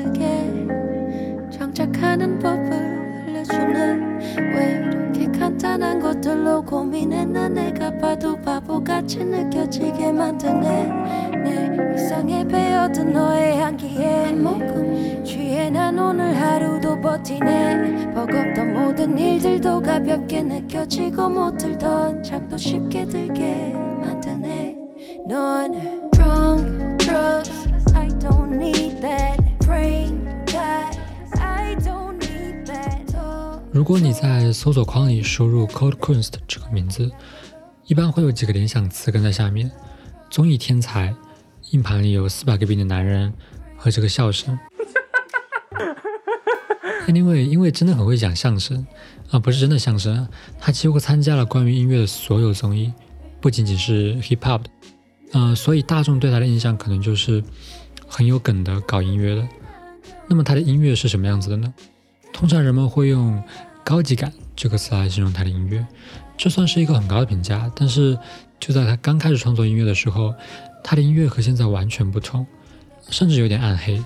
다르게 장착하는 법을 알려주네 왜 이렇게 간단한 것들로 고민했나 내가 봐도 바보같이 느껴지게 만드네. 내 이상에 배어든 너의 향기에 모금 취해. 난 오늘 하루도 버티네. 버겁던 모든 일들도 가볍게 느껴지고 못 들던 잠도 쉽게 들게 만드네. 넌 如果你在搜索框里输入 Cold Kunst 这个名字，一般会有几个联想词跟在下面：综艺天才、硬盘里有四百个 B 的男人和这个笑声。Anyway，因为真的很会讲相声啊，不是真的相声，他几乎参加了关于音乐的所有综艺，不仅仅是 hip hop 的，呃，所以大众对他的印象可能就是很有梗的搞音乐的。那么他的音乐是什么样子的呢？通常人们会用“高级感”这个词来形容他的音乐，这算是一个很高的评价。但是就在他刚开始创作音乐的时候，他的音乐和现在完全不同，甚至有点暗黑。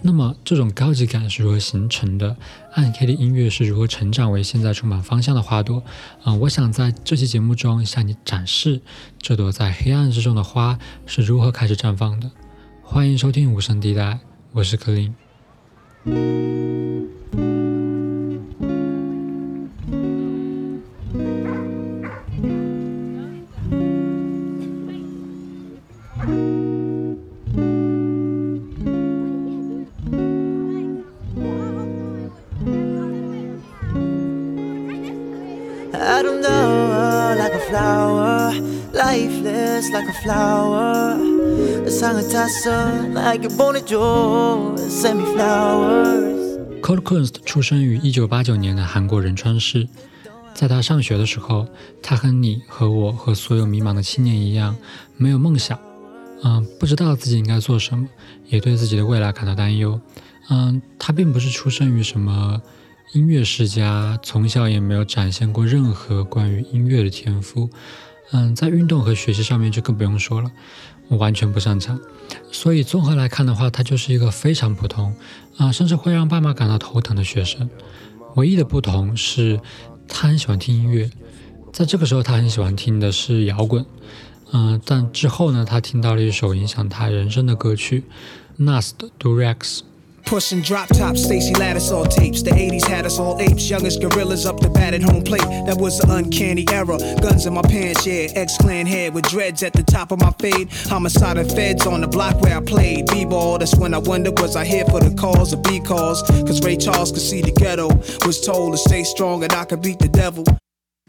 那么这种高级感是如何形成的？暗黑的音乐是如何成长为现在充满方向的花朵？嗯、我想在这期节目中向你展示这朵在黑暗之中的花是如何开始绽放的。欢迎收听无声地带，我是柯林。Flowers. Cold Kunst 出生于1989年的韩国仁川市。在他上学的时候，他和你和我和所有迷茫的青年一样，没有梦想，嗯，不知道自己应该做什么，也对自己的未来感到担忧。嗯，他并不是出生于什么音乐世家，从小也没有展现过任何关于音乐的天赋。嗯，在运动和学习上面就更不用说了，完全不擅长。所以综合来看的话，他就是一个非常普通，啊、甚至会让爸妈感到头疼的学生。唯一的不同是，他很喜欢听音乐，在这个时候他很喜欢听的是摇滚，嗯、但之后呢，他听到了一首影响他人生的歌曲 Nast Durex。Pushing drop tops, Stacy Lattisaw tapes. The 80s had us all apes, youngest gorillas up the bat at home plate. That was an uncanny era. Guns in my pants, yeah. X Clan head with dreads at the top of my fade. Homicide and feds on the block where I played. B ball, that's when I wondered was I here for the cause or B cause? Cause Ray Charles could see the ghetto. Was told to stay strong and I could beat the devil.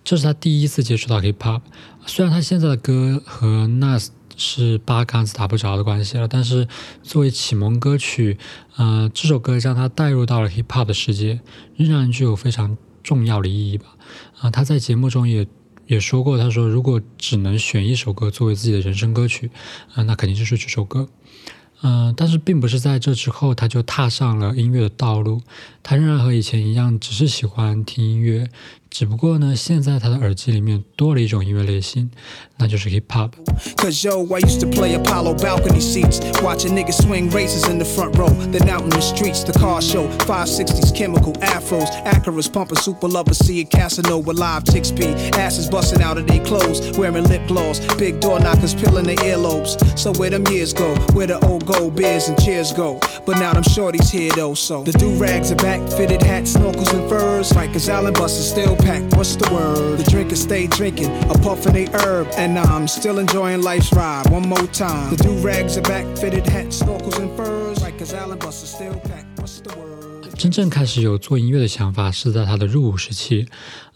这是他第一次接触到 hip hop。虽然他现在的歌和 Nas 是八竿子打不着的关系了，但是作为启蒙歌曲，呃，这首歌将他带入到了 hip hop 的世界，仍然具有非常重要的意义吧。啊、他在节目中也也说过，他说如果只能选一首歌作为自己的人生歌曲，啊、那肯定就是这首歌。嗯、但是并不是在这之后他就踏上了音乐的道路，他仍然和以前一样，只是喜欢听音乐，只不过呢，现在他的耳机里面多了一种音乐类型，那就是 hip hop。 Cause yo, I used to play Apollo balcony seats, watching niggas swing races in the front row. Then out in the streets, the car show, 560s, chemical afros, Acuras pumping super lovers, see a Casanova live chicks be asses busting out of their clothes, wearing lip gloss, big door knockers peeling their earlobes. So where them years go, where the old gold beers and cheers go. But now them shorties here though, so the do rags are back, fitted hats, snorkels and furs. Rikers Island buses still packed. What's the word? The drinkers stay drinking, a puffin' they herb, and I'm still enjoying life's ride. One more time. The do rags are back, fitted hats, snorkels and furs. Rikers Island buses still packed. What's the word? 真正开始有做音乐的想法是在他的入伍时期。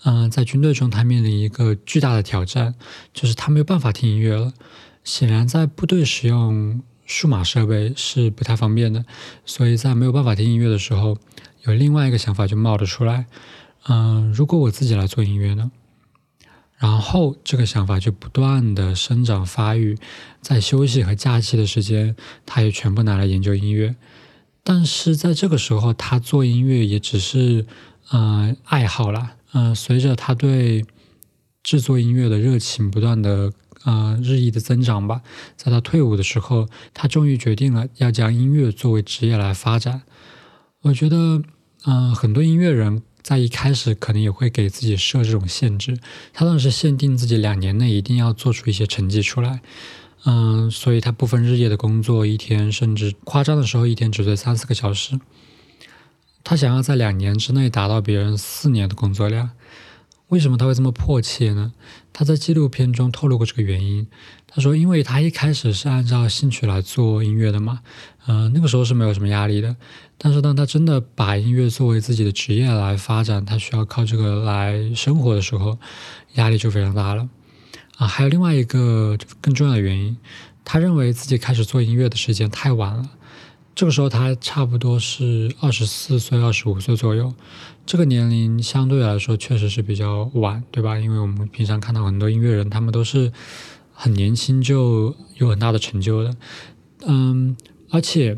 嗯、在军队中，他面临一个巨大的挑战，就是他没有办法听音乐了。显然，在部队使用数码设备是不太方便的，所以在没有办法听音乐的时候， 有另外一个想法就冒了出来。嗯、如果我自己来做音乐呢？然后这个想法就不断的生长发育，在休息和假期的时间，他也全部拿来研究音乐。但是在这个时候，他做音乐也只是呃爱好啦。嗯、随着他对制作音乐的热情不断的呃日益的增长吧。在他退伍的时候，他终于决定了要将音乐作为职业来发展。我觉得，嗯，很多音乐人在一开始可能也会给自己设这种限制。他当时限定自己两年内一定要做出一些成绩出来，嗯，所以他不分日夜的工作，一天甚至夸张的时候一天只睡三四个小时。他想要在两年之内达到别人四年的工作量。为什么他会这么迫切呢？他在纪录片中透露过这个原因。他说，因为他一开始是按照兴趣来做音乐的嘛，嗯，那个时候是没有什么压力的。但是当他真的把音乐作为自己的职业来发展，他需要靠这个来生活的时候，压力就非常大了。啊，还有另外一个更重要的原因，他认为自己开始做音乐的时间太晚了。这个时候他差不多是二十四岁、二十五岁左右，这个年龄相对来说确实是比较晚，对吧？因为我们平常看到很多音乐人，他们都是很年轻就有很大的成就的，嗯，而且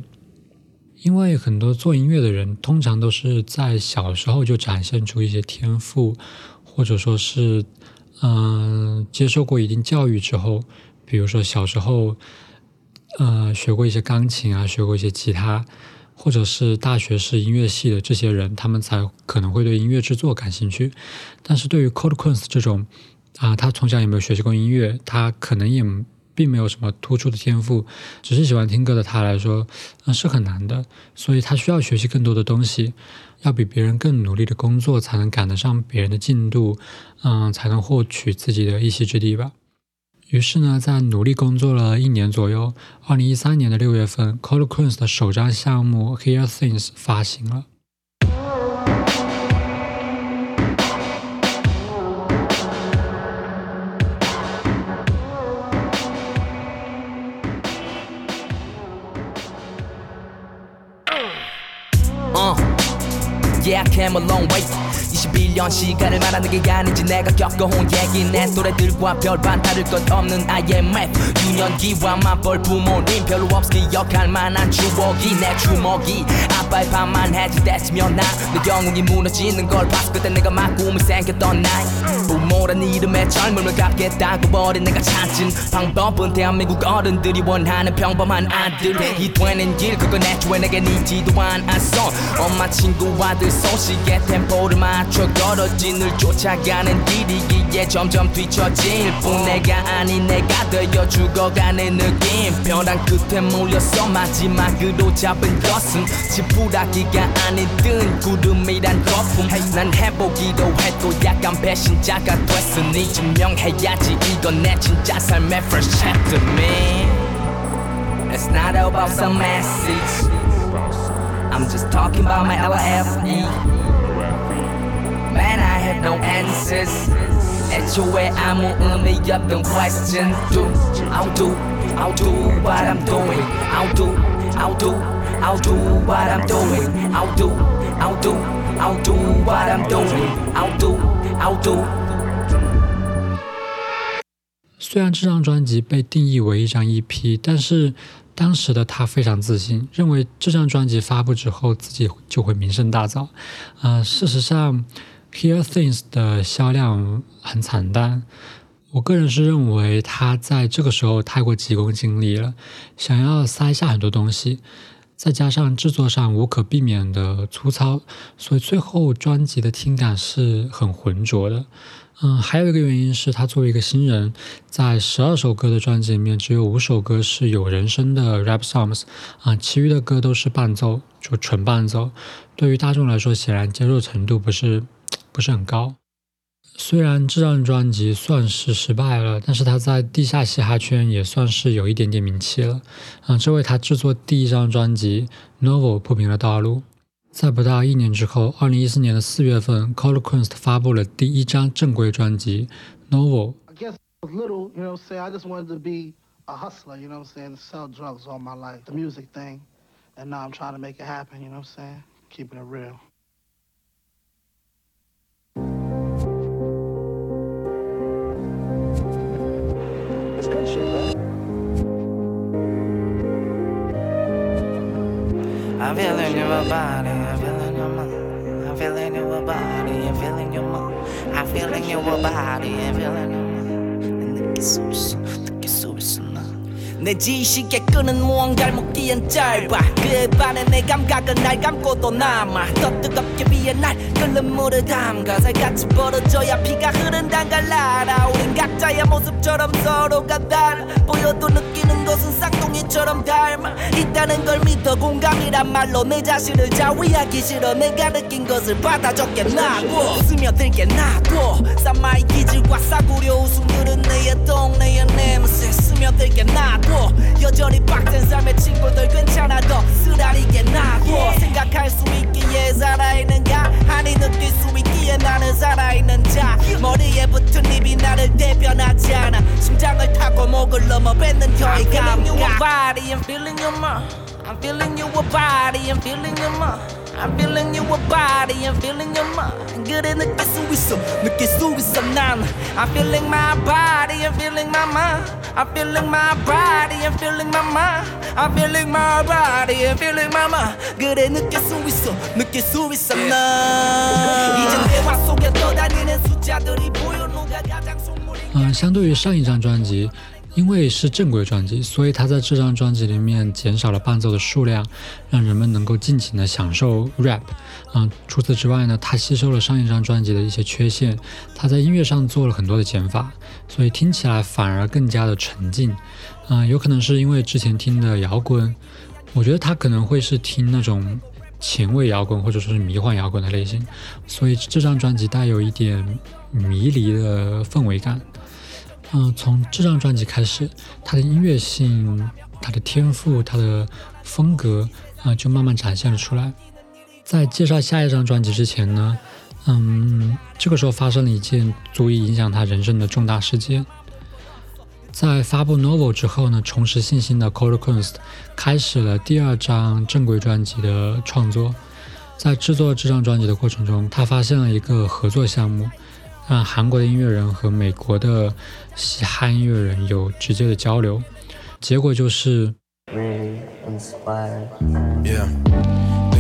因为很多做音乐的人通常都是在小时候就展现出一些天赋，或者说是嗯接受过一定教育之后，比如说小时候。呃，学过一些钢琴啊，学过一些吉他，或者是大学是音乐系的这些人，他们才可能会对音乐制作感兴趣。但是对于 Cold Quince 这种啊，他从小也没有学习过音乐，他可能也并没有什么突出的天赋，只是喜欢听歌的他来说，那，是很难的。所以他需要学习更多的东西，要比别人更努力的工作，才能赶得上别人的进度，嗯，才能获取自己的一席之地吧。于是呢，在努力工作了一年左右，二零一三年的六月份，Cold Quince 的首张项目《Hear Things》发行了。Yeah, I came a long way. 21년 시간을 말하는 게 아닌지 내가 겪어온 얘기. 내 또래들과 별반 다를 것 없는 IMF 유년기와 맞벌 부모님 별로 없어 기억할 만한 추억이. 내 주먹이 아빠의 밥만 해지됐으면 나내 영웅이 무너지는 걸 봤을 그때 내가 막 꿈이 생겼던 나이 부모란 이름의 젊음을 갚겠다고 버린 내가 찾은 방법은 대한민국 어른들이 원하는 평범한 아들. 이 되는 길 그건 애초에 내게 니지도 않았어. 엄마 친구 아들 소식에 템포를 맞춰 떨어진 을 쫓아가는 길이기에 점점 뒤처질 뿐. 내가 아닌 내가 되어 죽어가는 느낌. 벼랑 끝에 몰렸어 마지막으로 잡은 것은 지푸라기가 아닌 뜬 구름이란 거품. 난 해보기도 했고 약간 배신자가 됐으니 증명해야지. 이건 내 진짜 삶의 first chapter me It's not about some message. I'm just talking about my LFE Man, 虽然这张专辑被定义为一张 EP，但是当时的他非常自信，认为这张专辑发布之后自己就会名声大噪。啊、事实上。Hear Things 的销量很惨淡，我个人是认为他在这个时候太过急功近利了，想要塞下很多东西，再加上制作上无可避免的粗糙，所以最后专辑的听感是很浑浊的。嗯，还有一个原因是他作为一个新人，在十二首歌的专辑里面，只有五首歌是有人声的 rap songs，啊，其余的歌都是伴奏，就纯伴奏，对于大众来说，显然接受程度不是。不是很高。虽然这张专辑算是失败了，但是他在地下嘻哈圈也算是有一点点名气了。嗯，这为他制作第一张专辑《Novel》铺平了道路。在不到一年之后，二零一四年的四月份，Cold Quince 发布了第一张正规专辑《Novel》。I'm feeling your body, I'm feeling your mind. I'm feeling your body, I'm feeling your mind. I'm feeling your body, I'm feeling your mind. 느낄 수 있어 느낄 수 있어 나 내 지식에 끄는 무언가를 먹기엔 짧아 그에 반해 내 감각은 날 감고도 남아 더 뜨겁게 위에 날 끓는 물을 담가 살같이 벌어져야 피가 흐른단 걸 알아 우린 각자의 모습처럼 서로가 달라 보여도 느끼는 것은 쌍둥이처럼 닮아 있다는 걸 믿어 공감이란 말로 내 자신을 자위하기 싫어 내가 느낀 것을 받아 적겠나고 스며들게 놔둬 쌈마이 기질과 싸구려 웃음들은 내의 동네의 냄새 스며들게 놔둬 여전히 빡센 삶의 친구들 괜찮아 더 쓰라리게 놔둬 생각할 수 있 기에 살아있는가 아니 느낄 수 있기에 나는 살아있는 자 머리에 붙은 입이 나를 대변하지 않아 심장을 타고 목을 넘어 뱉는 혀의 감각 body and feeling your mind I'm feeling your body and feeling your mind I'm feeling your body and feeling your mind 그래 느낄 수 있어 느낄 수 있어 난 I'm feeling my body and feeling my mind I'm feeling my body and feeling my mind I'm feeling my body and feeling my mind 그래 느낄 수 있어 느낄 수 있어 난 이젠 대화 속에 떠다니는 숫자들이 보여 누가 가장 속물이 嗯，相对于上一张专辑， 因为是正规专辑，所以他在这张专辑里面减少了伴奏的数量，让人们能够尽情的享受 rap。嗯，除此之外呢，他吸收了上一张专辑的一些缺陷，他在音乐上做了很多的减法，所以听起来反而更加的沉静。嗯，有可能是因为之前听的摇滚，我觉得他可能会是听那种前卫摇滚或者说是迷幻摇滚的类型，所以这张专辑带有一点迷离的氛围感。嗯，从这张专辑开始，他的音乐性、他的天赋、他的风格啊、就慢慢展现了出来。在介绍下一张专辑之前呢，嗯，这个时候发生了一件足以影响他人生的重大事件。在发布《Novel》之后呢，重拾信心的 c o l d Kunst 开始了第二张正规专辑的创作。在制作这张专辑的过程中，他发现了一个合作项目，让韩国的音乐人和美国的嘻哈音乐人有直接的交流。结果就是，really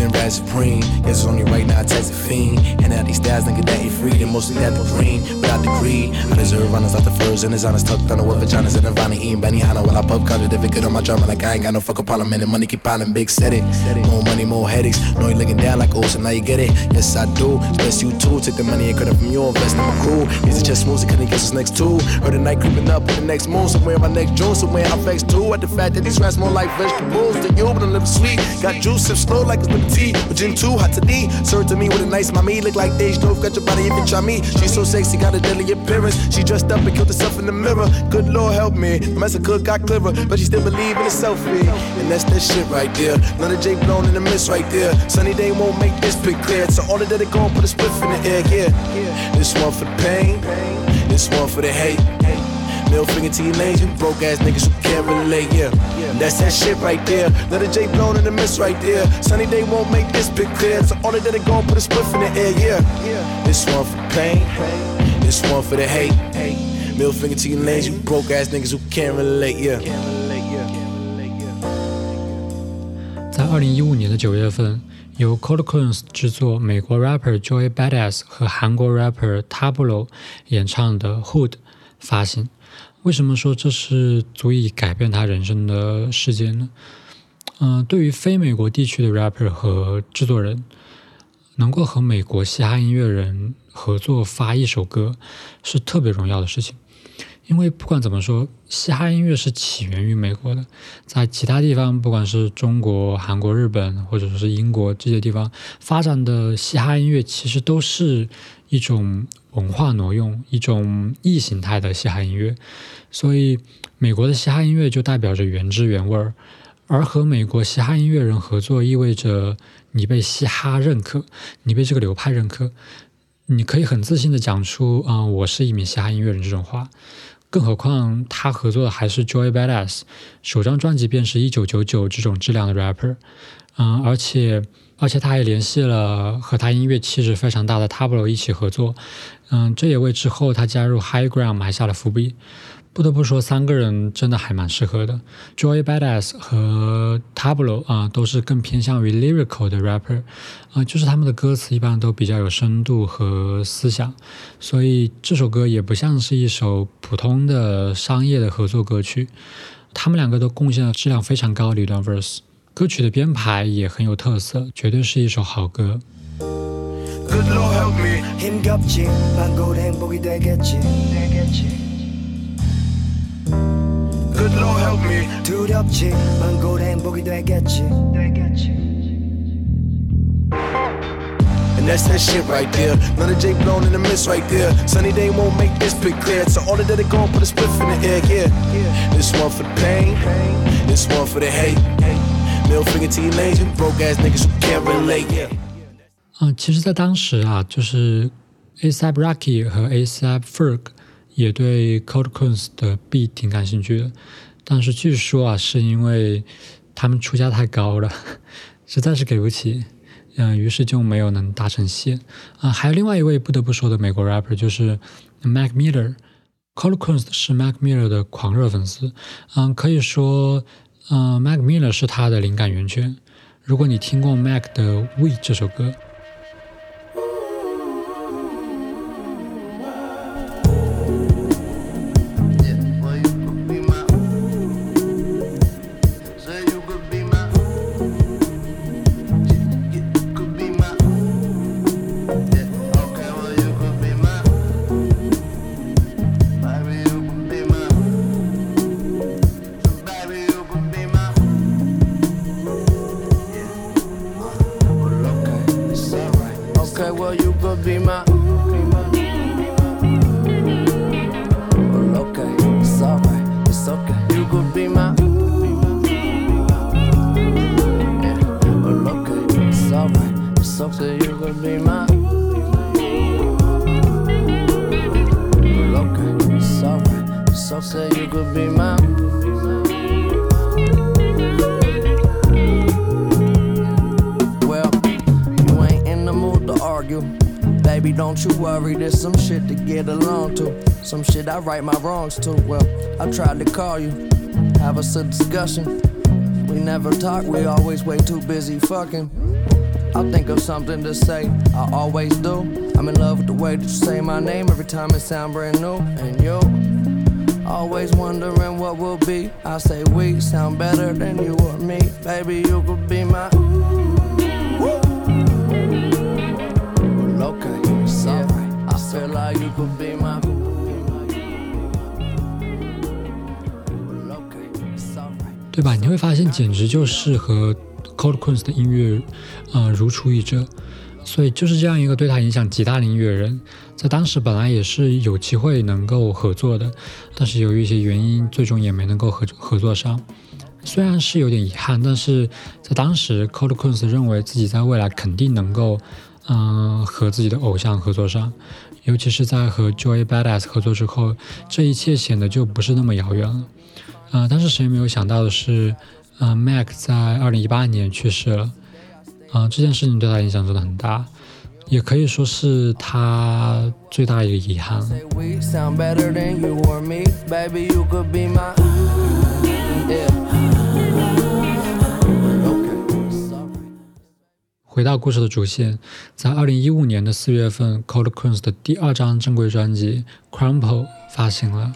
Been rad supreme. Guess it's only right now I text a fiend. And out these styles, nigga, that ain't free. Then mostly that the green. Without the greed. I deserve runners out the furs and the honest tucked under with vaginas and Nirvana eating Benny Hanna while I pub conjure if it good on my drama. Like I ain't got no fucking problem. And the money keep piling big set it. More money, more headaches. Know you looking down like oh, so now you get it. Yes, I do. Bless you too. Take the money and credit from you. Invest in my crew. Easy chest moves. Couldn't guess what's next too. Heard the night creeping up in the next moon. Somewhere my next June. Somewhere I'm vexed too. At the fact that these rats more like vegetables than you, but I'm living sweet. Got juice and slow like it's But gin too hot to D. Served to me with a nice mommy. Look like Dej Stove. Got your body if you try me. She's so sexy, got a deadly appearance. She dressed up and killed herself in the mirror. Good Lord help me. The mess cook got clever, but she still believe in a selfie. And that's that shit right there. None of J blown in the mist right there. Sunny day won't make this bit clear. So all of that they gon' put a spliff in the air, yeah. This one for the pain. This one for the hate. Middle finger to your lanes, you broke ass niggas who can't relate, yeah. And that's that shit right there. Let a J blown in the mist right there. Sunny day won't make this pic clear. So all of that they gon' put a spliff in the air, yeah. This one for the pain. This one for the hate. Middle finger to your lanes, you broke ass niggas who can't relate, yeah. 在二零一五年的九月份，由 Cold Coins 制作，美国 rapper Joey Badass 和韩国 rapper Tablo 演唱的《Hood》发行。 为什么说这是足以改变他人生的事件呢？嗯、对于非美国地区的 rapper 和制作人，能够和美国嘻哈音乐人合作发一首歌，是特别荣耀的事情。因为不管怎么说，嘻哈音乐是起源于美国的，在其他地方，不管是中国、韩国、日本，或者说是英国这些地方发展的嘻哈音乐，其实都是一种文化挪用，一种异形态的嘻哈音乐。所以，美国的嘻哈音乐就代表着原汁原味儿，而和美国嘻哈音乐人合作，意味着你被嘻哈认可，你被这个流派认可，你可以很自信的讲出啊、我是一名嘻哈音乐人这种话。更何况他合作的还是 Joy Badass，首张专辑便是一九九九这种质量的 rapper，嗯，而且而且他还联系了和他音乐气质非常大的 Tablo 一起合作，嗯，这也为之后他加入 High Ground 埋下了伏笔。不得不说，三个人真的还蛮适合的。Joy Badass 和 Tablo 啊，都是更偏向于 lyrical 的 rapper 啊，就是他们的歌词一般都比较有深度和思想，所以这首歌也不像是一首普通的商业的合作歌曲。他们两个都贡献了质量非常高的一段 verse，歌曲的编排也很有特色，绝对是一首好歌。Good Lord help me. Good Lord help me. 두렵지 만골 행복이 되겠지 And that's that shit right there. None of J blown in the mist right there. Sunny day won't make this bit clear. So all of that they gon' put a spliff in the air, yeah. This one for the pain, this one for the hate. Middle finger to your nation, broke ass niggas who can't relate, yeah. 嗯，其实，在当时啊，就是 ASAP Rocky 和 ASAP Ferg 也对 Cold Coins 的 B 挺感兴趣的，但是据说啊，是因为他们出价太高了，实在是给不起，嗯，于是就没有能达成线。啊，还有另外一位不得不说的美国 rapper 就是 Mac Miller。Cold Coins 是 Mac Miller 的狂热粉丝，嗯，可以说，嗯，Mac Miller 是他的灵感源泉。如果你听过 Mac 的《We》这首歌，get along to. Some shit I right my wrongs to. Well, I tried to call you, have us a discussion. We never talk, we always way too busy fucking. I'll think of something to say, I always do. I'm in love with the way that you say my name every time it sound brand new. And you, always wondering what will be. I say we sound better than you or me. Baby, you could be 对吧？你会发现，简直就是和 Cold Kunz 的音乐，呃，如出一辙。所以就是这样一个对他影响极大的音乐人，在当时本来也是有机会能够合作的，但是由于一些原因，最终也没能够合合作上。虽然是有点遗憾，但是在当时，Cold Kunz 认为自己在未来肯定能够，嗯、和自己的偶像合作上。尤其是在和 Joy Badass 合作之后，这一切显得就不是那么遥远了。呃，但是谁也没有想到的是，呃，Mac 在二零一八年去世了。啊，这件事情对他影响真的很大，也可以说是他最大的一个遗憾。回到故事的主线，在二零一五年的四月份，Coldplay 的第二张正规专辑《Crumpel》发行了。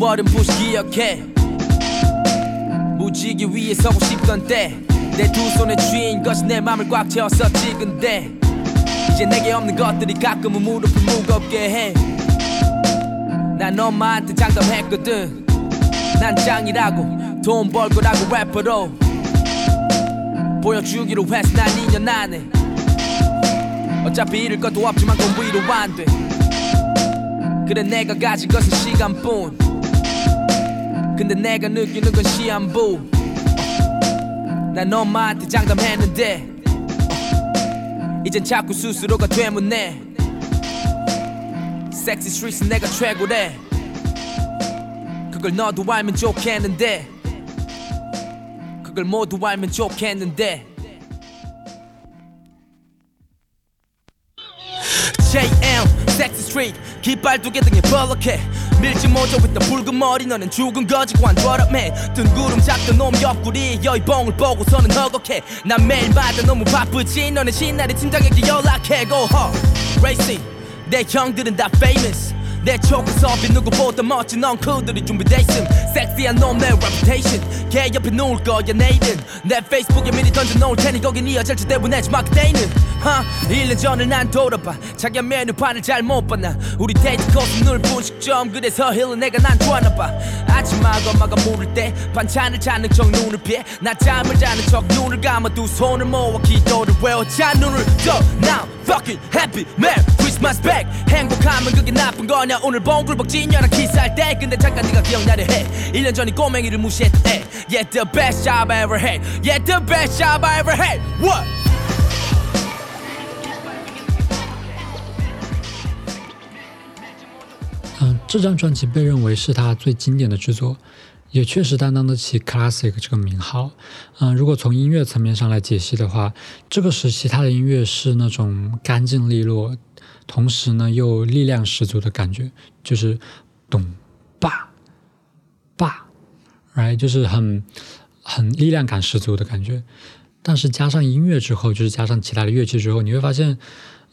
아직도 어렴풋이 기억해? 무지개 위에 서고 싶던 때 내 두 손에 쥐인 것이 내 맘을 꽉 채웠었지 근데 이제 내게 없는 것들이 가끔은 무릎을 무겁게 해 난 엄마한테 장담했거든. 난 짱이라고 돈벌 거라고 래퍼로 보여주기로 했어 난 2년 안에 어차피 잃을 것도 없지만 돈 위로 안돼 그래 내가 가진 것은 시간뿐 근데 내가 느끼는 건 시한부. 난 엄마한테 장담했는데 이젠 자꾸 스스로가 되문네. 섹시 스트릿은 내가 최고래. 그걸 너도 알면 좋겠는데. 그걸 모두 알면 좋겠는데. JM 섹시 스트리트 깃발 두 개 등에 벌럭해 밀지 with the 붉은 머리. 너는 죽은 거지 관둬라매 뜬구름 잡던 놈 옆구리 여의봉을 보고서는 허걱해. 난 매일마다 너무 바쁘지. 너는 신나게 팀장에게 연락해. Go hard racing 내 형들은 다 famous 내 초코섭이 누구보다 멋진 엉클들이 준비돼 있음. 섹시한 놈내 reputation. 걔 옆에 놓을 거야 내일은 내 페이스북에 미리 던져놓을 테니 거긴 이어질지 대본내지 마 그때는. 하 1년 전을 난 돌아봐. 자기 메뉴판을 잘 못 봤나. 우리 데이트 코스 늘 분식점 그래서 힐은 내가 난 좋아하나 봐. 아침마다 엄마가 물을 때 반찬을 찾는 척 눈을 피해. 나 잠을 자는 척 눈을 감아 두 손을 모아 기도를 외워 자 눈을 떠. Now fucking happy Merry Christmas back. 행복하면 그게 나쁜 거냐 오늘 봉글벅 진열한 키스할 때 근데 잠깐 네가 기억나려 해 1년 전이 꼬맹이를 무시했던 애 Yeah the best job I ever had Yeah the best job I ever had What? 嗯，这张专辑被认为是他最经典的制作，也确实担当得起 classic 这个名号。嗯，如果从音乐层面上来解析的话，这个时期他的音乐是那种干净利落， 同时呢又力量十足的感觉，就是咚吧吧，right，就是很很力量感十足的感觉。但是加上音乐之后，就是加上其他的乐器之后，你会发现，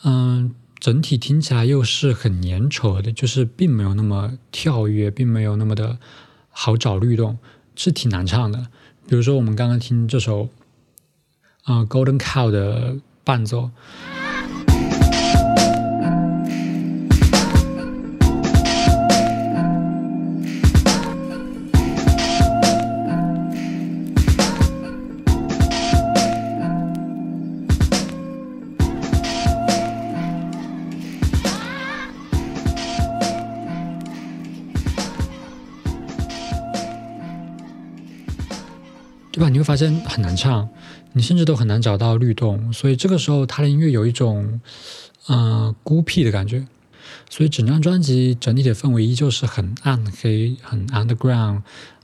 嗯。整体听起来又是很粘稠的，就是并没有那么跳跃，并没有那么的好找律动，是挺难唱的。比如说我们刚刚听这首，啊，Golden Cow 的伴奏。你会发现很难唱，你甚至都很难找到律动，所以这个时候他的音乐有一种，嗯，孤僻的感觉。所以整张专辑整体的氛围依旧是很暗黑、很 underground，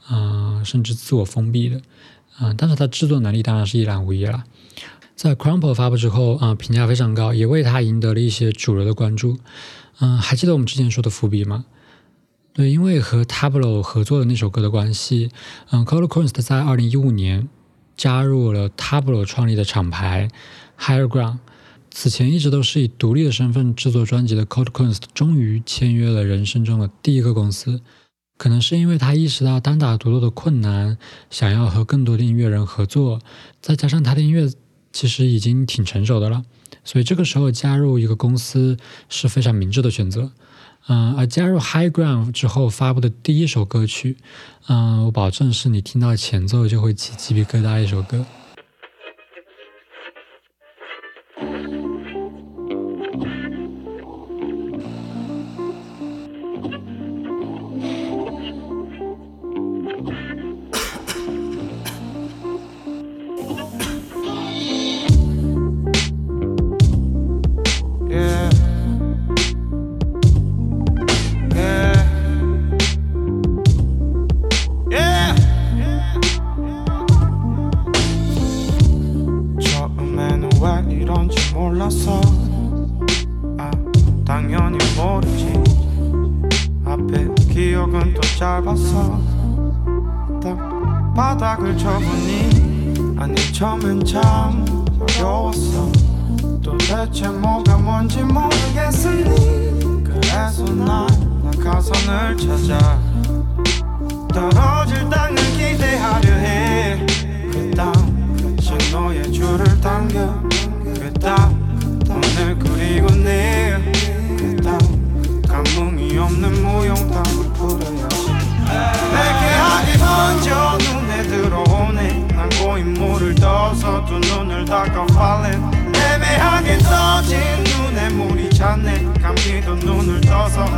嗯，甚至自我封闭的，嗯，但是他制作能力当然是一览无遗了。在 Crumple 发布之后，啊，评价非常高，也为他赢得了一些主流的关注。嗯，还记得我们之前说的伏笔吗？对，因为和 Tablo 合作的那首歌的关系，嗯 c o l d Quest 在二零一五年加入了 Tablo 创立的厂牌 Higher Ground。此前一直都是以独立的身份制作专辑的 c o l d Quest 终于签约了人生中的第一个公司。可能是因为他意识到单打独斗的困难，想要和更多的音乐人合作，再加上他的音乐其实已经挺成熟的了，所以这个时候加入一个公司是非常明智的选择。嗯，而加入 High Ground 之后发布的第一首歌曲，嗯，我保证是你听到前奏就会起鸡皮疙瘩一首歌。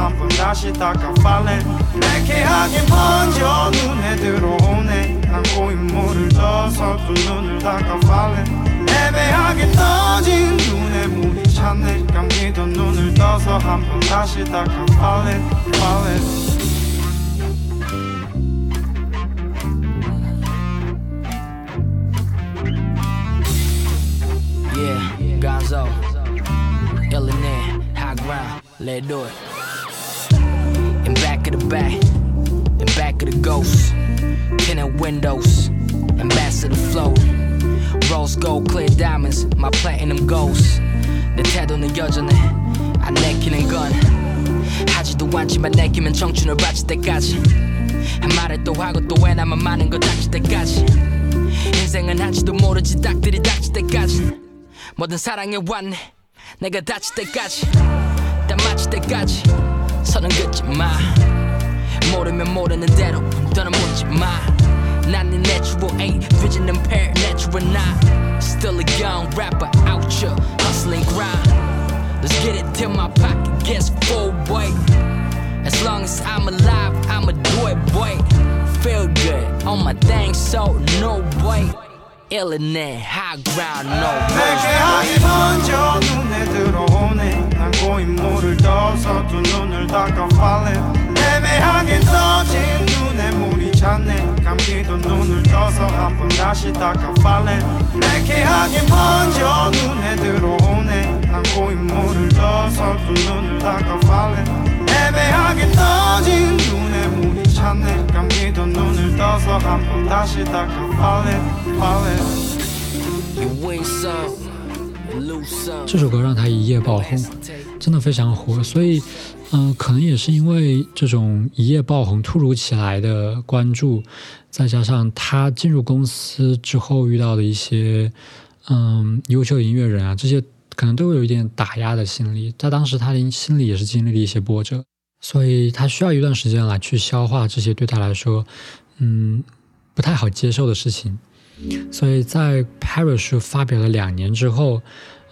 한번 다시 다가발래? 레케하게 번져 눈에 들어오네. 안고 인물을 져서 두 눈을 다가발래? 애매하게 떠진 눈에 물이 찼네. 감기던 눈을 떠서 한번 다시 다가발래? 발래? Gonzo, Illinois, high ground, let's do it. Back of the back, in back of the ghost, tinted windows, ambassador flow. Rose gold, clear diamonds, my platinum ghost. 내 태도는 여전해, 안 내키는 건 하지도 않지만 내키면 청춘을 바칠 때까지. 한 말을 또 하고 또 왜 나만 많은 거 닥칠 때까지. 인생은 한지도 모르지 딱들이 닥칠 때까지. 뭐든 사랑해 왔네 내가 다칠 때까지 다 마칠 때까지 선은 긋지 마 모르면 모르는 대로 너는 묻지 마 난네 내추럴 ain't vision impaired natural not Still a young rapper out here hustling grind Let's get it till my pocket gets full boy As long as I'm alive I'ma do it boy Feel good on my thing so no boy ground no 내게 하기 먼저 눈에 들어오네. 난 고인물을 떠서 두 눈을 닦아 falling 애매하게 떠진 눈에 물이 찼네. 감기도 눈을 떠서 한번 다시 닦아 falling 내게 하기 먼저 눈에 들어오네. 난 고인물을 떠서 두 눈을 닦아 falling 애매하게 떠진 눈에 물이 찼네 감기도 눈을 떠서 한 번 다시 닦아 falling falling 这首歌让他一夜爆红，真的非常火。所以，嗯、呃，可能也是因为这种一夜爆红、突如其来的关注，再加上他进入公司之后遇到的一些，嗯，优秀音乐人啊，这些可能都有一点打压的心理。在当时，他的心里也是经历了一些波折， 所以他需要一段时间来去消化这些对他来说，嗯，不太好接受的事情。所以在 Parachute 发表了两年之后，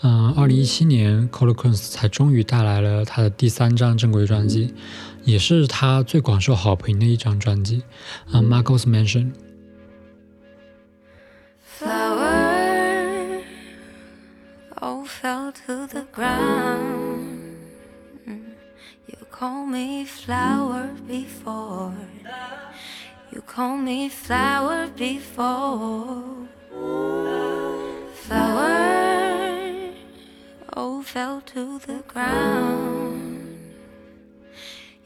嗯、二零一七年 c o l o q u e n s 才终于带来了他的第三张正规专辑，也是他最广受好评的一张专辑，啊、，Marcos Mansion。Flower, oh, fell to the ground. You call me flower before. You call me flower before. Flower, oh, fell to the ground.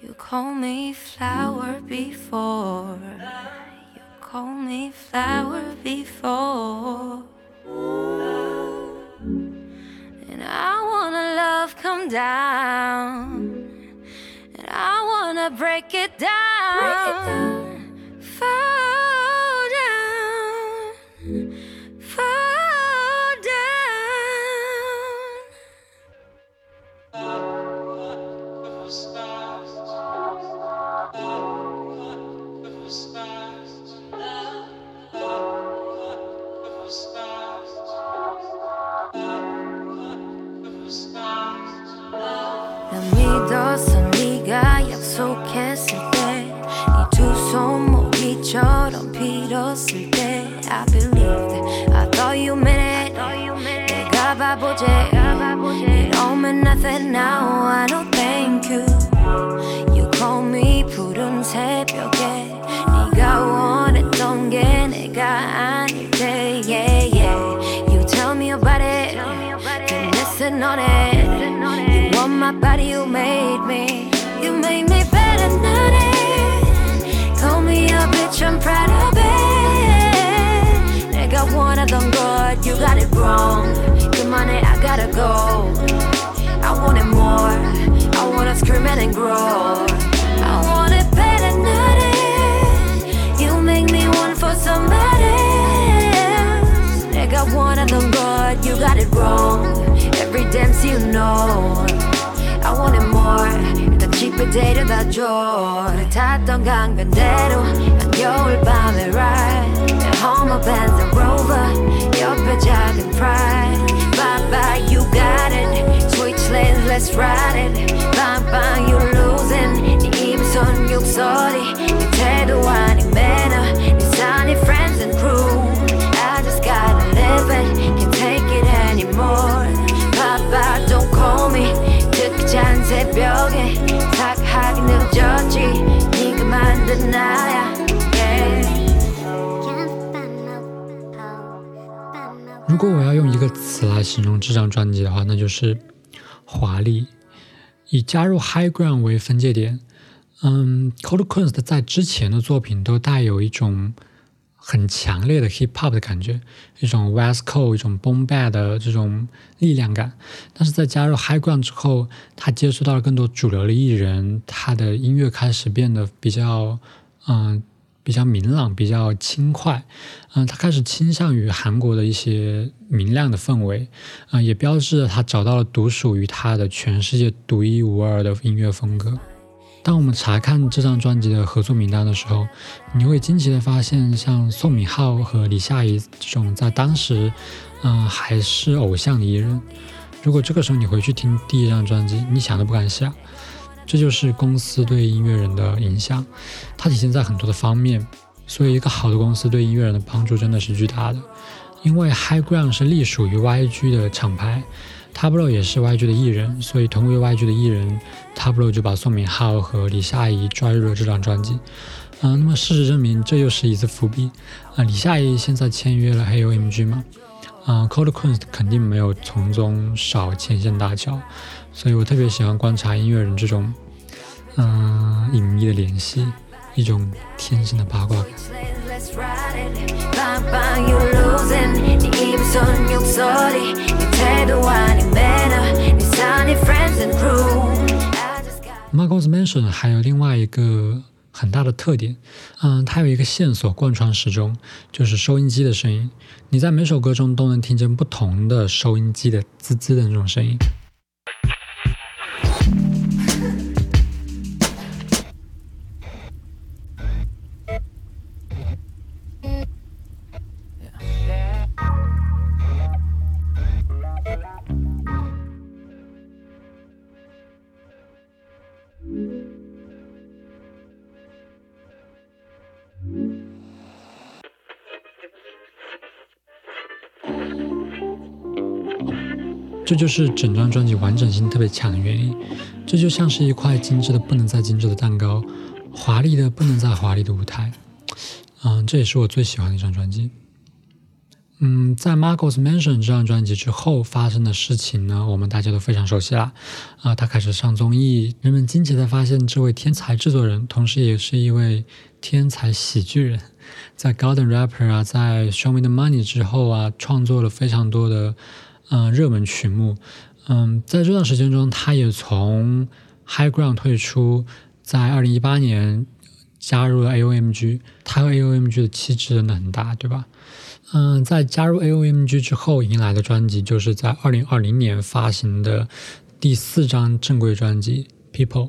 You call me flower before. You call me flower before. And I wanna love come down. I wanna break it down. Break it down. 손목이처럼 빌었을 때 I believed I thought you meant it 내가 바보지 It all meant nothing now I know thank you You call me 푸른 새벽에 네가 원했던 게 내가 아닐 때 yeah yeah You tell me about it Then listen on it You want my body you made me You made me better than it Call me a bitch I'm proud of it 내가 원하던 것 You got it wrong 그만해 I gotta go I want it more I wanna scream it and grow I want it better than it You make me want for somebody else 내가 원하던 것 You got it wrong Every dance you know I want it more 일단 집에 데려다 줘 우리 탔던 강변대로 한겨울 밤에 ride 내 Hummer Benz and Rover 옆에 작은 Pride Bye bye you got it Switch lanes let's ride it Bang bang you losing 네 입손 육소리 네 태도 아닌 매너 네 sunny friends and crew I just gotta live it 表姐如果我要用一个词来形容这张专辑的话那就是华丽以加入 high ground 为分界点。嗯 cold crunch 在之前的作品都带有一种很强烈的 Hip Hop 的感觉，一种 West Coast 一种 Boom Bap 的这种力量感。但是在加入 High Ground 之后，他接触到了更多主流的艺人，他的音乐开始变得比较，嗯。比较明朗，比较轻快，嗯，他开始倾向于韩国的一些明亮的氛围，嗯，也标志着他找到了独属于他的全世界独一无二的音乐风格。当我们查看这张专辑的合作名单的时候，你会惊奇的发现，像宋敏浩和李夏怡这种在当时，嗯，还是偶像的艺人。如果这个时候你回去听第一张专辑，你想都不敢想。这就是公司对音乐人的影响，它体现在很多的方面。所以，一个好的公司对音乐人的帮助真的是巨大的。因为 High Ground 是隶属于 YG 的厂牌，Tablo 也是 YG 的艺人，所以同为 YG 的艺人，Tablo 就把宋敏浩和李夏怡抓入了这张专辑。嗯，那么事实证明，这又是一次伏笔。啊，李夏怡现在签约了 HOMG 嘛？啊，Cold Queens 肯定没有从中少牵线搭桥。所以我特别喜欢观察音乐人这种，嗯，隐秘的联系，一种天生的八卦感。Marcos Mansion 还有另外一个很大的特点，嗯，它有一个线索贯穿始终，就是收音机的声音。你在每首歌中都能听见不同的收音机的滋滋的那种声音。这就是整张专辑完整性特别强的原因。这就像是一块精致的不能再精致的蛋糕，华丽的不能再华丽的舞台。嗯，这也是我最喜欢的一张专辑。嗯，在 Marcos Mansion 这张专辑之后发生的事情呢，我们大家都非常熟悉了。啊，他开始上综艺，人们惊奇的发现这位天才制作人，同时也是一位天才喜剧人，在 Golden Rapper 啊，在 Show Me the Money 之后啊，创作了非常多的。嗯，热门曲目，嗯，在这段时间中，他也从 High Ground 退出，在二零一八年加入了 AOMG，他和 AOMG 的气质真的很大，对吧？嗯，在加入 AOMG 之后，迎来的专辑就是在二零二零年发行的第四张正规专辑《People》。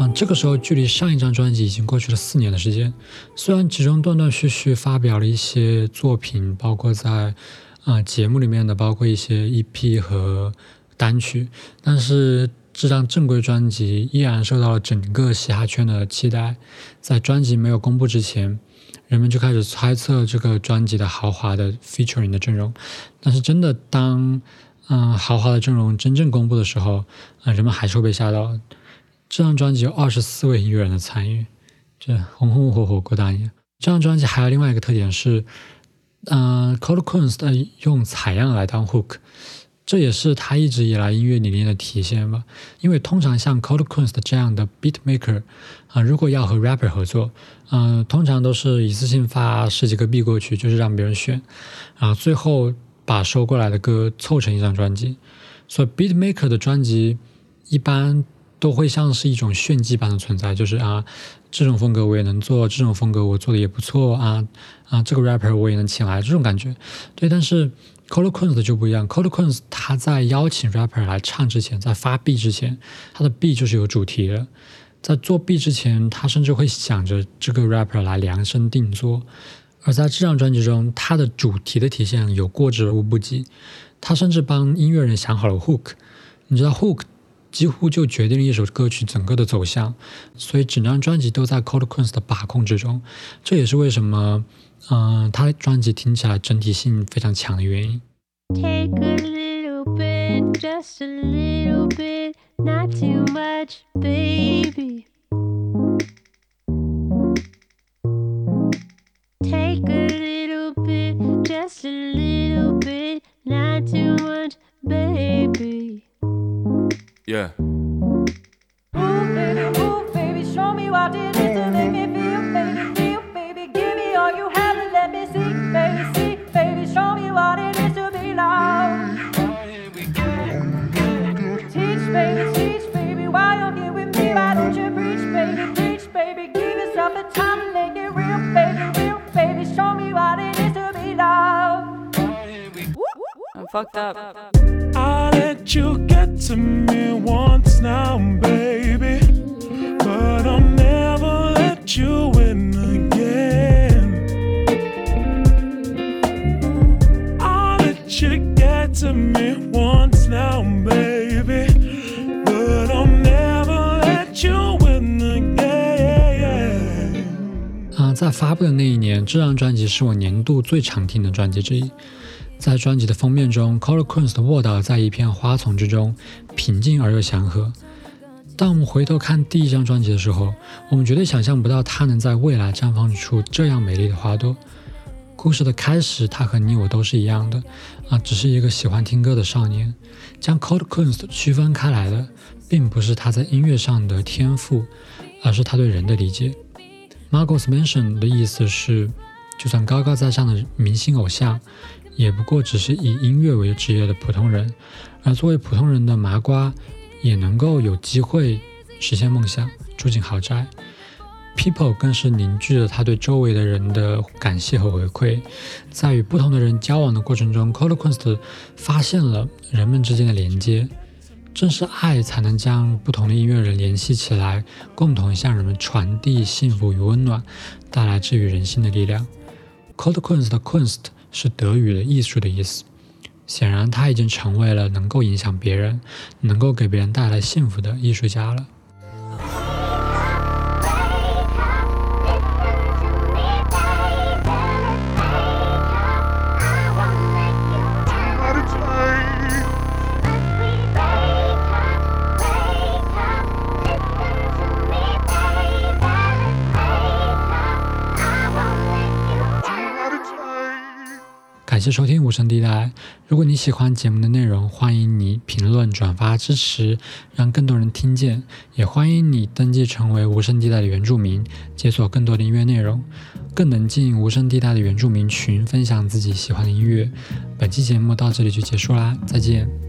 嗯这个时候距离上一张专辑已经过去了四年的时间虽然其中断断续续发表了一些作品包括在啊节目里面的，包括一些 EP 和单曲，但是这张正规专辑依然受到了整个嘻哈圈的期待。在专辑没有公布之前，人们就开始猜测这个专辑的豪华的 featuring 的阵容。但是真的当嗯豪华的阵容真正公布的时候，啊人们还是会被吓到。这张专辑有二十四位音乐人的参与，这红红火火过大年。这张专辑还有另外一个特点是，嗯 c o d e q u e n s 的用采样来当 hook，这也是他一直以来音乐理念的体现吧。因为通常像 c o d e q u e n s 这样的 beat maker 啊，如果要和 rapper 合作，嗯，通常都是一次性发十几个 B 过去，就是让别人选，然后最后把收过来的歌凑成一张专辑。所以 beat maker 的专辑一般。都会像是一种炫技般的存在，就是啊，这种风格我也能做，这种风格我做的也不错啊啊，这个 rapper 我也能请来，这种感觉。对，但是 c o l o q u e n s 就不一样 c o l o q u e n s 他在邀请 rapper 来唱之前，在发 B 之前，他的 B 就是有主题的，在做 B 之前，他甚至会想着这个 rapper 来量身定做。而在这张专辑中，他的主题的体现有过之而无不及，他甚至帮音乐人想好了 hook，你知道 hook。几乎就决定了一首歌曲整个的走向，所以整张专辑都在 Cold Queens 的把控之中。这也是为什么，嗯，他的专辑听起来整体性非常强的原因。Yeah. Move, baby, move, baby. Show me what it is to make me feel, baby, feel, baby. Give me all you have and let me see, baby, see, baby. Show me what it is to be loved. Teach, baby, teach, baby. While you're here with me, why don't you preach, baby, preach, baby. Give yourself a time to make it real, baby, real, baby. Show me what it is to be loved. I'm fucked up. I let you get to me once now, baby. But I'll never let you in again. I'll let you get to me once now, baby. But I'll never let you in again. 啊，在发布的那一年，这张专辑是我年度最常听的专辑之一。在专辑的封面中 c o l o r q u e n s 的卧倒在一片花丛之中，平静而又祥和。当我们回头看第一张专辑的时候，我们绝对想象不到它能在未来绽放出这样美丽的花朵。故事的开始，他和你我都是一样的，啊，只是一个喜欢听歌的少年。将 c o l o r q u e n s 区分开来的，并不是他在音乐上的天赋，而是他对人的理解。Margot's Mansion 的意思是，就算高高在上的明星偶像。也不过只是以音乐为职业的普通人，而作为普通人的麻瓜，也能够有机会实现梦想，住进豪宅。People 更是凝聚了他对周围的人的感谢和回馈，在与不同的人交往的过程中 c o l o q u e n s 发现了人们之间的连接。正是爱才能将不同的音乐人联系起来，共同向人们传递幸福与温暖，带来治愈人心的力量。c o l o q u e n s 的 Kunst。是德语的艺术的意思。显然，他已经成为了能够影响别人、能够给别人带来幸福的艺术家了。感谢收听无声地带。如果你喜欢节目的内容，欢迎你评论、转发支持，让更多人听见。也欢迎你登记成为无声地带的原住民，解锁更多的音乐内容，更能进无声地带的原住民群，分享自己喜欢的音乐。本期节目到这里就结束啦，再见。